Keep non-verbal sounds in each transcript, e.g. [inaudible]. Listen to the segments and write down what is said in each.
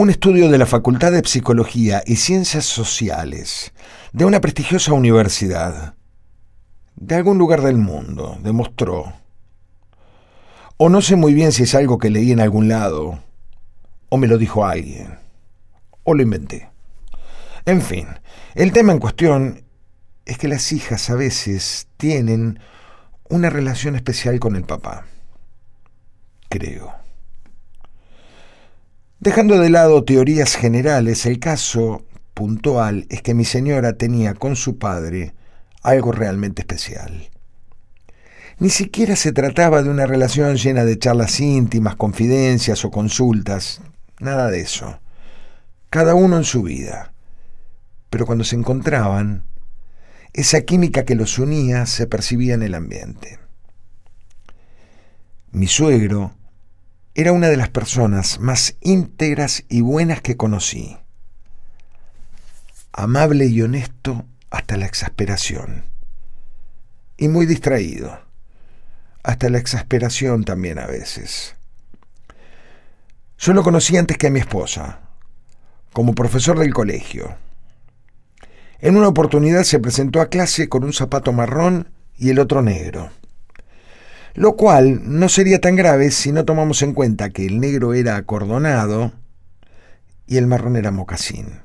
Un estudio de la Facultad de Psicología y Ciencias Sociales de una prestigiosa universidad de algún lugar del mundo demostró, o no sé muy bien si es algo que leí en algún lado, o me lo dijo alguien, o lo inventé. En fin, el tema en cuestión es que las hijas a veces tienen una relación especial con el papá. Creo. Dejando de lado teorías generales, el caso puntual es que mi señora tenía con su padre algo realmente especial. Ni siquiera se trataba de una relación llena de charlas íntimas, confidencias o consultas, nada de eso. Cada uno en su vida. Pero cuando se encontraban, esa química que los unía se percibía en el ambiente. Mi suegro era una de las personas más íntegras y buenas que conocí. Amable y honesto hasta la exasperación. Y muy distraído. Hasta la exasperación también a veces. Yo lo conocí antes que a mi esposa, como profesor del colegio. En una oportunidad se presentó a clase con un zapato marrón y el otro negro lo cual no sería tan grave si no tomamos en cuenta que el negro era acordonado y el marrón era mocasín.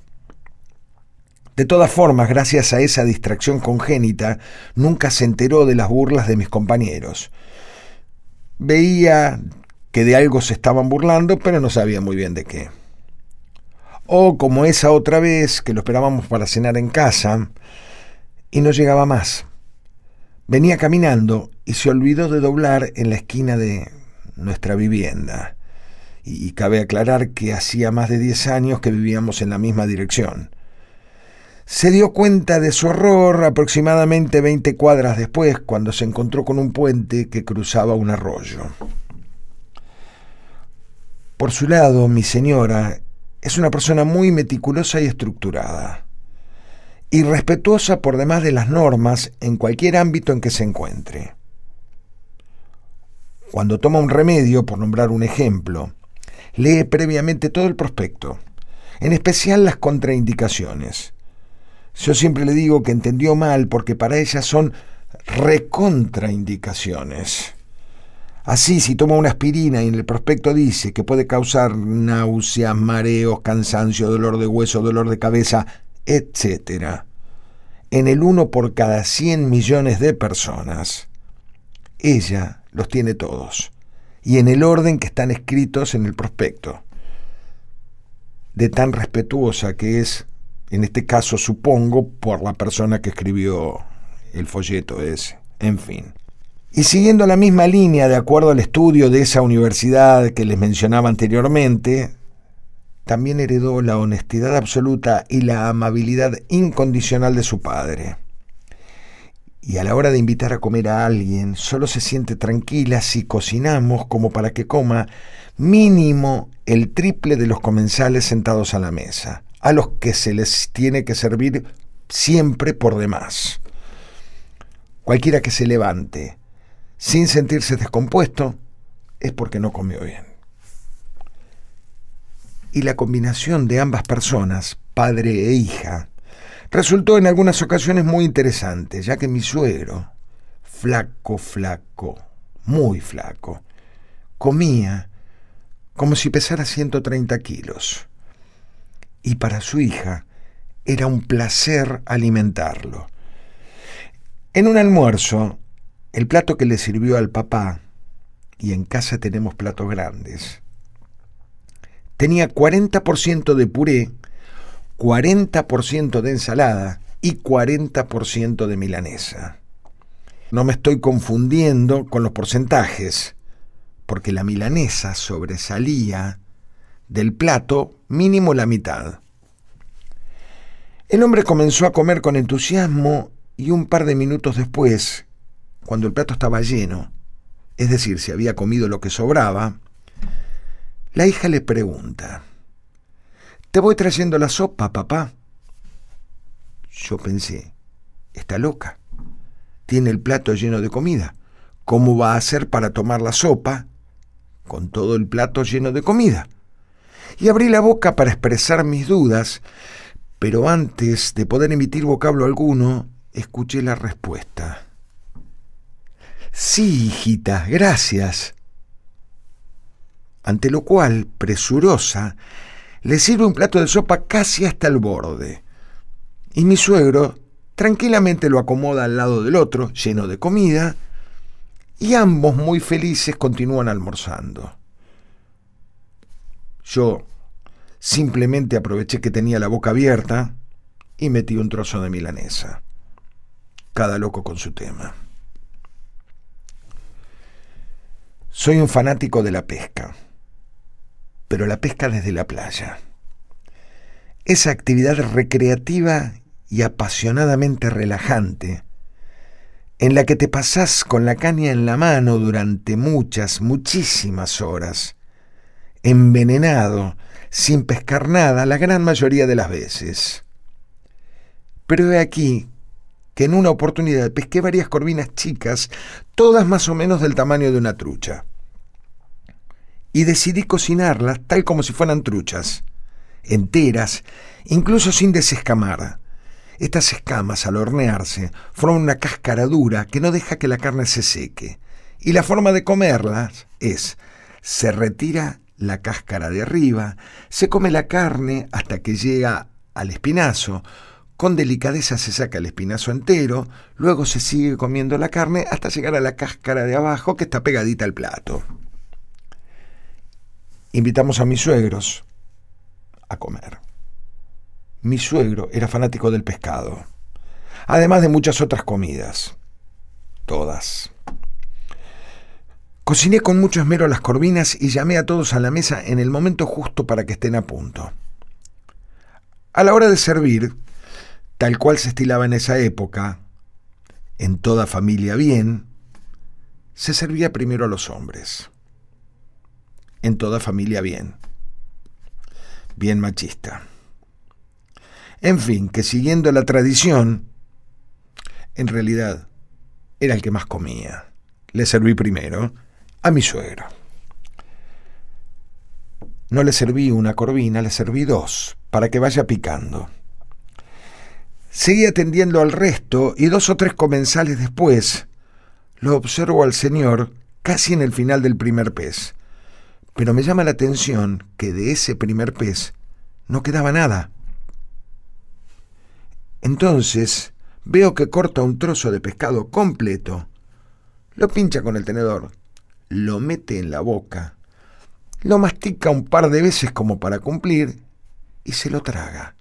De todas formas, gracias a esa distracción congénita, nunca se enteró de las burlas de mis compañeros. Veía que de algo se estaban burlando, pero no sabía muy bien de qué. O como esa otra vez que lo esperábamos para cenar en casa y no llegaba más. Venía caminando y se olvidó de doblar en la esquina de nuestra vivienda. Y, cabe aclarar que hacía más de 10 años que vivíamos en la misma dirección. Se dio cuenta de su horror aproximadamente 20 cuadras después, cuando se encontró con un puente que cruzaba un arroyo. Por su lado, mi señora es una persona muy meticulosa y estructurada y respetuosa por demás de las normas en cualquier ámbito en que se encuentre. Cuando toma un remedio, por nombrar un ejemplo, lee previamente todo el prospecto, en especial las contraindicaciones. Yo siempre le digo que entendió mal porque para ella son recontraindicaciones. Así, si toma una aspirina y en el prospecto dice que puede causar náuseas, mareos, cansancio, dolor de hueso, dolor de cabeza, etc. En el uno por cada 100 millones de personas, ella los tiene todos, y en el orden que están escritos en el prospecto. De tan respetuosa que es, en este caso supongo, por la persona que escribió el folleto ese. En fin. Y siguiendo la misma línea, de acuerdo al estudio de esa universidad que les mencionaba anteriormente, también heredó la honestidad absoluta y la amabilidad incondicional de su padre. Y a la hora de invitar a comer a alguien, solo se siente tranquila si cocinamos como para que coma mínimo el triple de los comensales sentados a la mesa, a los que se les tiene que servir siempre por demás. Cualquiera que se levante sin sentirse descompuesto es porque no comió bien y la combinación de ambas personas, padre e hija, resultó en algunas ocasiones muy interesante, ya que mi suegro, flaco, flaco, muy flaco, comía como si pesara 130 kilos. Y para su hija era un placer alimentarlo. En un almuerzo, el plato que le sirvió al papá, y en casa tenemos platos grandes, tenía 40% de puré, 40% de ensalada y 40% de milanesa. No me estoy confundiendo con los porcentajes, porque la milanesa sobresalía del plato mínimo la mitad. El hombre comenzó a comer con entusiasmo y un par de minutos después, cuando el plato estaba lleno, es decir, se había comido lo que sobraba, la hija le pregunta, ¿te voy trayendo la sopa, papá? Yo pensé, está loca. Tiene el plato lleno de comida. ¿Cómo va a hacer para tomar la sopa con todo el plato lleno de comida? y abrí la boca para expresar mis dudas, pero antes de poder emitir vocablo alguno, escuché la respuesta. Sí, hijita, gracias. Ante lo cual, presurosa, le sirve un plato de sopa casi hasta el borde. Y mi suegro tranquilamente lo acomoda al lado del otro, lleno de comida, y ambos muy felices continúan almorzando. Yo simplemente aproveché que tenía la boca abierta y metí un trozo de milanesa. Cada loco con su tema. Soy un fanático de la pesca, pero la pesca desde la playa. Esa actividad recreativa y apasionadamente relajante, en la que te pasás con la caña en la mano durante muchas, muchísimas horas, envenenado, sin pescar nada la gran mayoría de las veces. Pero he aquí que en una oportunidad pesqué varias corvinas chicas, todas más o menos del tamaño de una trucha. Y decidí cocinarlas tal como si fueran truchas, enteras, incluso sin desescamar estas escamas, al hornearse, forman una cáscara dura que no deja que la carne se seque. Y la forma de comerlas es, se retira la cáscara de arriba, se come la carne hasta que llega al espinazo, con delicadeza se saca el espinazo entero, luego se sigue comiendo la carne hasta llegar a la cáscara de abajo que está pegadita al plato. Invitamos a mis suegros a comer mi suegro era fanático del pescado, además de muchas otras comidas. Todas. Cociné con mucho esmero las corvinas y llamé a todos a la mesa en el momento justo para que estén a punto. A la hora de servir, tal cual se estilaba en esa época, en toda familia bien, se servía primero a los hombres. En toda familia bien. Bien machista. En fin, que siguiendo la tradición, en realidad era el que más comía. Le serví primero a mi suegro. No le serví una corvina, le serví dos, para que vaya picando. Seguí atendiendo al resto y dos o tres comensales después lo observo al señor casi en el final del primer pez. Pero me llama la atención que de ese primer pez no quedaba nada. Entonces veo que corta un trozo de pescado completo, lo pincha con el tenedor, lo mete en la boca, lo mastica un par de veces como para cumplir y se lo traga.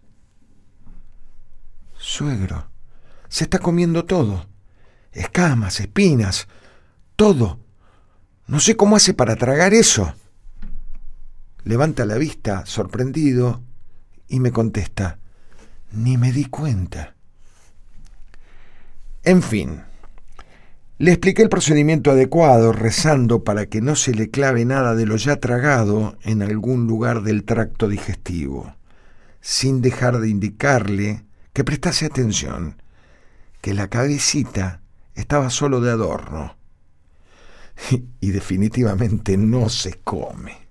Suegro, se está comiendo todo, escamas, espinas, todo. No sé cómo hace para tragar eso. Levanta la vista, sorprendido, y me contesta, ni me di cuenta. En fin, le expliqué el procedimiento adecuado, rezando para que no se le clave nada de lo ya tragado en algún lugar del tracto digestivo, sin dejar de indicarle que prestase atención, que la cabecita estaba solo de adorno [laughs] y definitivamente no se come.